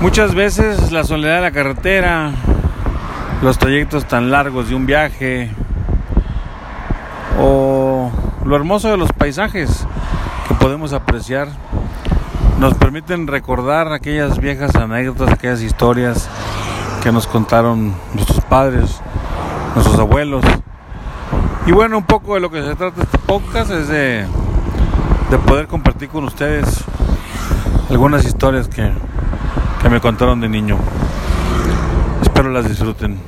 Muchas veces la soledad de la carretera, los trayectos tan largos de un viaje o lo hermoso de los paisajes que podemos apreciar nos permiten recordar aquellas viejas anécdotas, aquellas historias que nos contaron nuestros padres, nuestros abuelos. Y bueno, un poco de lo que se trata este podcast es de, de poder compartir con ustedes algunas historias que, que me contaron de niño. Espero las disfruten.